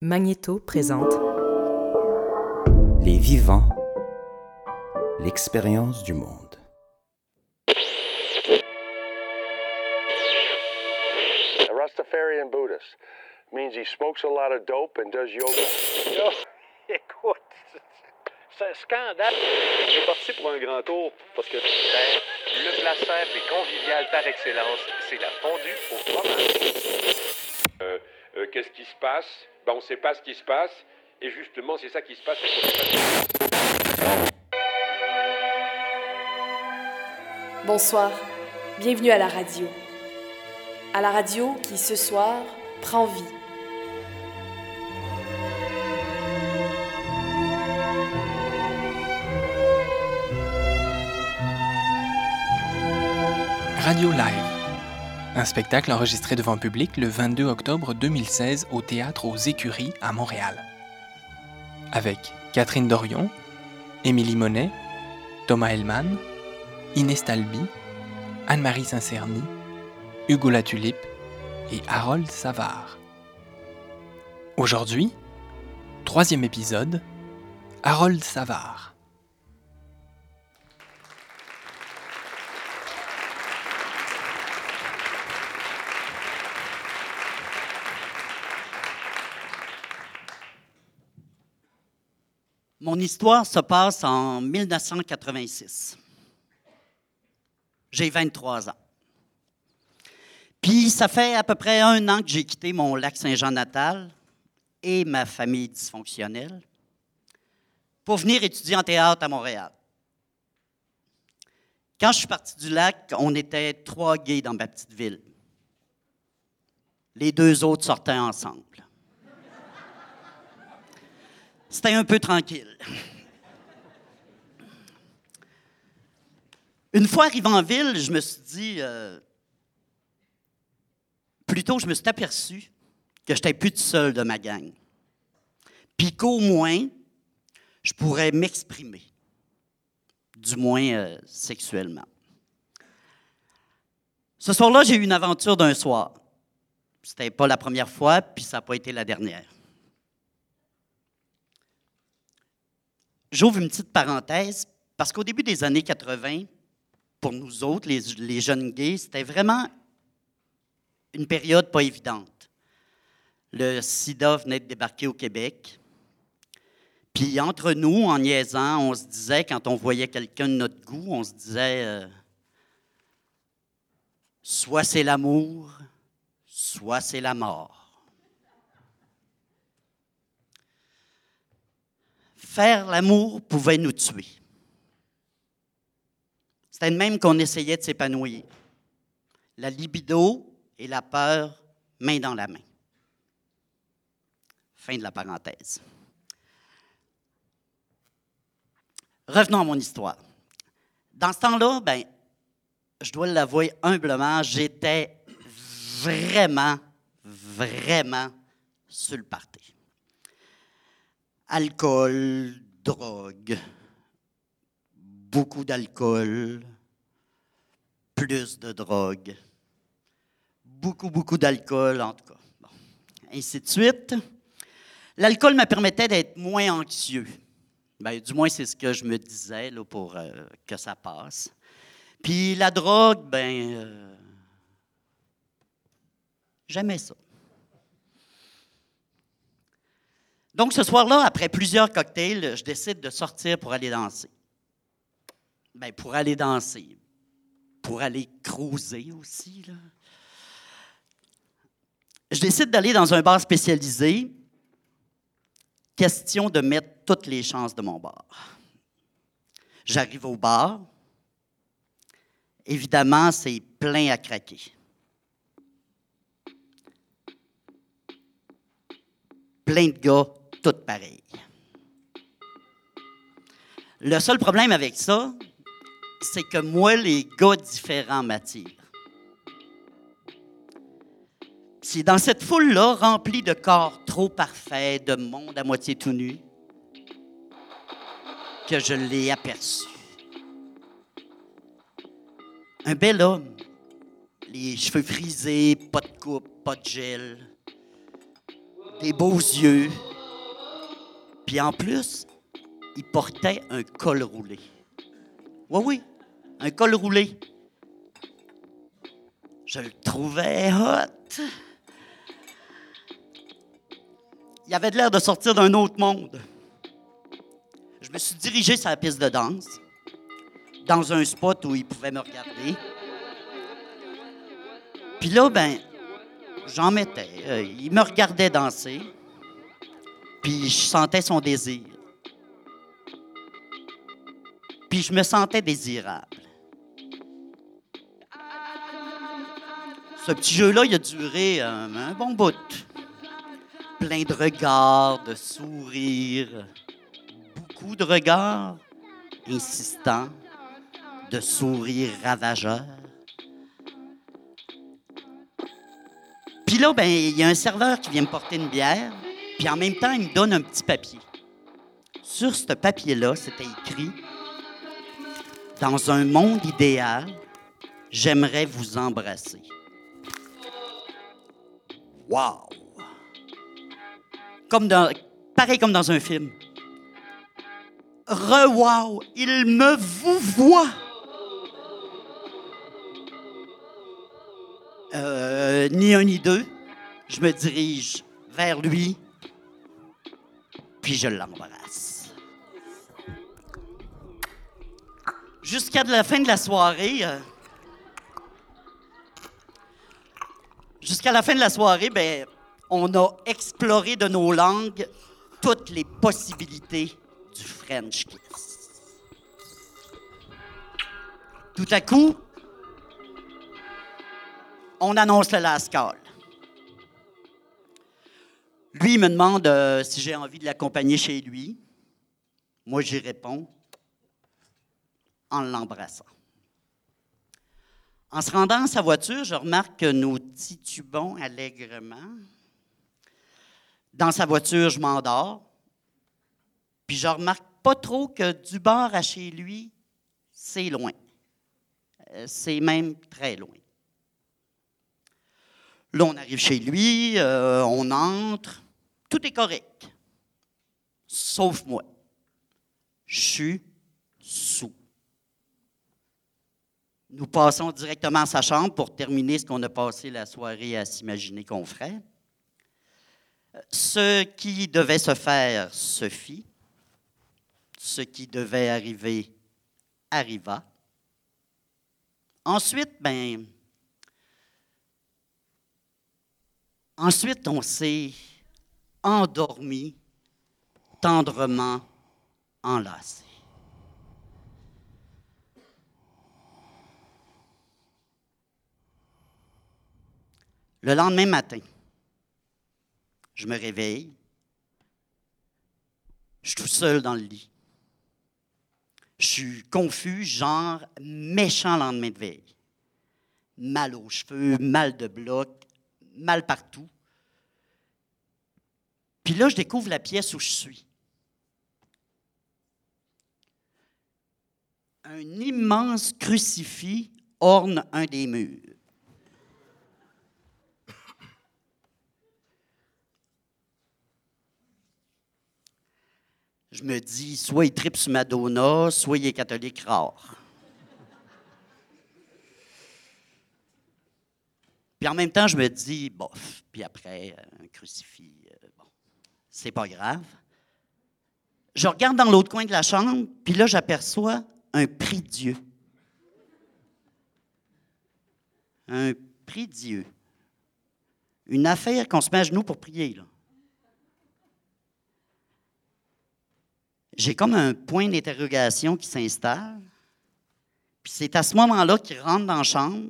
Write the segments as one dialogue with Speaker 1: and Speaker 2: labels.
Speaker 1: Magnéto présente
Speaker 2: Les vivants, l'expérience du monde.
Speaker 3: A Rastafarian Buddhist means he smokes a lot of dope and does yoga.
Speaker 4: Là, écoute, c'est un scandale. Je suis parti pour un grand tour parce que.
Speaker 5: Le plat simple et convivial par excellence, c'est la fondue au fromage.
Speaker 6: Qu'est-ce qui se passe? Ben, On ne sait pas ce qui se passe. Et justement, c'est ça qui se passe.
Speaker 7: Bonsoir, bienvenue à la radio. À la radio qui, ce soir, prend vie.
Speaker 8: Radio Live. Un spectacle enregistré devant public le 22 octobre 2016 au théâtre aux Écuries à Montréal. Avec Catherine Dorion, Émilie Monet, Thomas Hellman, Inès Talby, Anne-Marie Saint-Cerny, Hugo Latulippe et Harold Savard. Aujourd'hui, troisième épisode, Harold Savard.
Speaker 9: Mon histoire se passe en 1986. J'ai 23 ans. Puis ça fait à peu près un an que j'ai quitté mon lac Saint-Jean natal et ma famille dysfonctionnelle pour venir étudier en théâtre à Montréal. Quand je suis parti du lac, on était trois gays dans ma petite ville. Les deux autres sortaient ensemble. C'était un peu tranquille. Une fois arrivé en ville, je me suis dit, euh, plutôt, je me suis aperçu que je plus tout seul de ma gang. Puis qu'au moins, je pourrais m'exprimer, du moins euh, sexuellement. Ce soir-là, j'ai eu une aventure d'un soir. C'était pas la première fois, puis ça n'a pas été la dernière. J'ouvre une petite parenthèse parce qu'au début des années 80, pour nous autres, les, jeunes gays, c'était vraiment une période pas évidente. Le sida venait de débarquer au Québec. Puis entre nous, en niaisant, on se disait, quand on voyait quelqu'un de notre goût, on se disait, euh, soit c'est l'amour, soit c'est la mort. Faire l'amour pouvait nous tuer. C'était de même qu'on essayait de s'épanouir. La libido et la peur, main dans la main. Fin de la parenthèse. Revenons à mon histoire. Dans ce temps-là, ben, je dois l'avouer humblement, j'étais vraiment, vraiment sur le party. Alcool, drogue, beaucoup d'alcool, plus de drogue, beaucoup, beaucoup d'alcool, en tout cas. Bon. Ainsi de suite. L'alcool me permettait d'être moins anxieux. Ben, du moins, c'est ce que je me disais là, pour euh, que ça passe. Puis la drogue, ben, euh, j'aimais ça. Donc, ce soir-là, après plusieurs cocktails, je décide de sortir pour aller danser. Bien, pour aller danser. Pour aller cruiser aussi, là. Je décide d'aller dans un bar spécialisé. Question de mettre toutes les chances de mon bar. J'arrive au bar. Évidemment, c'est plein à craquer. Plein de gars, pareils. Le seul problème avec ça, c'est que moi, les gars différents m'attirent. C'est dans cette foule-là, remplie de corps trop parfaits, de monde à moitié tout nu, que je l'ai aperçu. Un bel homme, les cheveux frisés, pas de coupe, pas de gel, des beaux yeux. Puis en plus, il portait un col roulé. Oui, oui, un col roulé. Je le trouvais hot. Il avait l'air de sortir d'un autre monde. Je me suis dirigé sur la piste de danse, dans un spot où il pouvait me regarder. Puis là, ben, j'en mettais. Euh, il me regardait danser, puis je sentais son désir. Puis je me sentais désirable. Ce petit jeu-là, il a duré euh, un bon bout. Plein de regards, de sourires, beaucoup de regards insistants, de sourires ravageurs. Puis là, ben, il y a un serveur qui vient me porter une bière, puis en même temps, il me donne un petit papier. Sur ce papier-là, c'était écrit Dans un monde idéal, j'aimerais vous embrasser. Wow! Comme dans, pareil comme dans un film. Re-wow! Il me vous voit! Euh, ni un ni deux, je me dirige vers lui, puis je l'embrasse. Jusqu'à la fin de la soirée, euh, jusqu'à la fin de la soirée, ben, on a exploré de nos langues toutes les possibilités du French kiss. Tout à coup, on annonce le last. Lui il me demande euh, si j'ai envie de l'accompagner chez lui. Moi, j'y réponds en l'embrassant. En se rendant à sa voiture, je remarque que nous titubons allègrement. Dans sa voiture, je m'endors. Puis je remarque pas trop que du bord à chez lui, c'est loin. Euh, C'est même très loin. Là, on arrive chez lui, euh, on entre, tout est correct. Sauf moi. Je suis sous. Nous passons directement à sa chambre pour terminer ce qu'on a passé la soirée à s'imaginer qu'on ferait. Ce qui devait se faire se fit. Ce qui devait arriver arriva. Ensuite, ben, ensuite on s'est endormi, tendrement enlacé. Le lendemain matin, je me réveille. Je suis tout seul dans le lit. Je suis confus, genre méchant lendemain de veille. Mal aux cheveux, mal de bloc, mal partout. Puis là, je découvre la pièce où je suis. Un immense crucifix orne un des murs. Je me dis, soit il tripe sur Madonna, soit il est catholique rare. Puis en même temps, je me dis, bof, puis après, euh, un crucifix, euh, bon, c'est pas grave. Je regarde dans l'autre coin de la chambre, puis là, j'aperçois un prix Dieu. Un prix Dieu. Une affaire qu'on se met à genoux pour prier, là. J'ai comme un point d'interrogation qui s'installe. Puis c'est à ce moment-là qu'il rentre dans la chambre,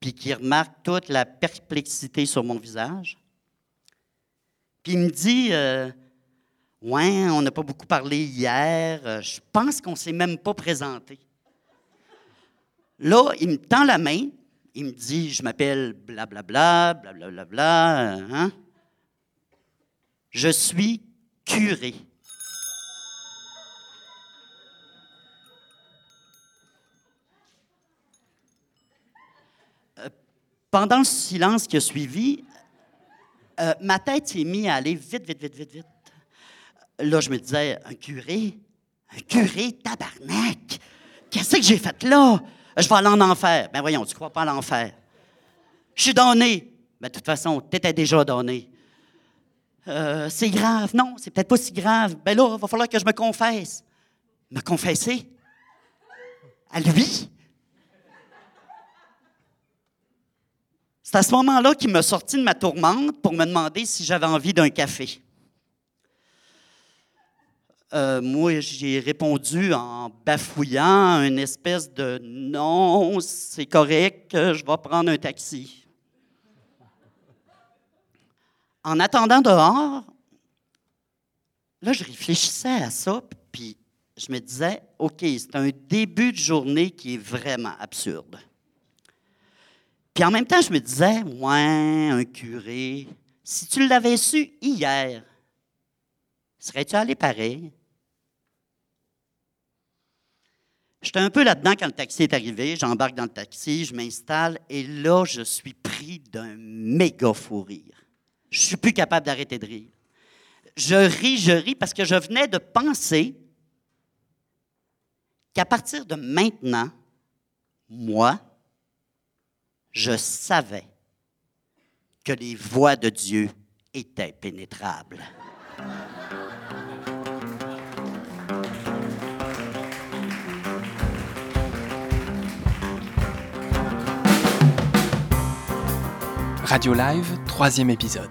Speaker 9: puis qu'il remarque toute la perplexité sur mon visage. Puis il me dit euh, Ouais, on n'a pas beaucoup parlé hier. euh, Je pense qu'on ne s'est même pas présenté. Là, il me tend la main. Il me dit Je m'appelle blablabla, blablabla. euh, Hein? Je suis curé. Pendant le silence qui a suivi, Euh, ma tête s'est mise à aller vite, vite, vite, vite, vite. Là, je me disais, un curé? Un curé, tabarnak! Qu'est-ce que j'ai fait là? Je vais aller en enfer. Ben voyons, tu crois pas à l'enfer. Je suis donné. Ben, de toute façon, tu étais déjà donné. Euh, c'est grave. Non, c'est peut-être pas si grave. Ben là, il va falloir que je me confesse. Me confesser? À lui? C'est à ce moment-là qu'il m'a sorti de ma tourmente pour me demander si j'avais envie d'un café. Euh, moi, j'ai répondu en bafouillant une espèce de non, c'est correct, je vais prendre un taxi. En attendant dehors, là, je réfléchissais à ça, puis je me disais, OK, c'est un début de journée qui est vraiment absurde. Puis en même temps, je me disais, ouais, un curé, si tu l'avais su hier, serais-tu allé pareil? J'étais un peu là-dedans quand le taxi est arrivé. J'embarque dans le taxi, je m'installe et là, je suis pris d'un méga fou rire. Je suis plus capable d'arrêter de rire. Je ris, je ris parce que je venais de penser qu'à partir de maintenant, moi, je savais que les voies de Dieu étaient pénétrables.
Speaker 8: Radio Live, troisième épisode.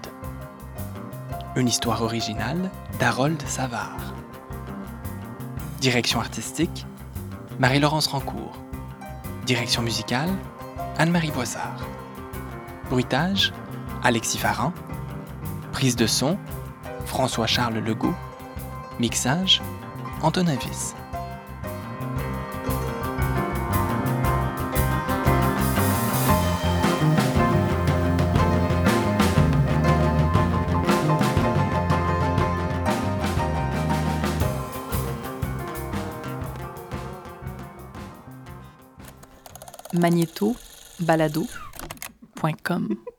Speaker 8: Une histoire originale d'Harold Savard. Direction artistique, Marie-Laurence Rancourt. Direction musicale, Anne-Marie Boissard. Bruitage, Alexis Farran. Prise de son, François-Charles Legault. Mixage, Antonin Viss.
Speaker 7: magnéto-balado.com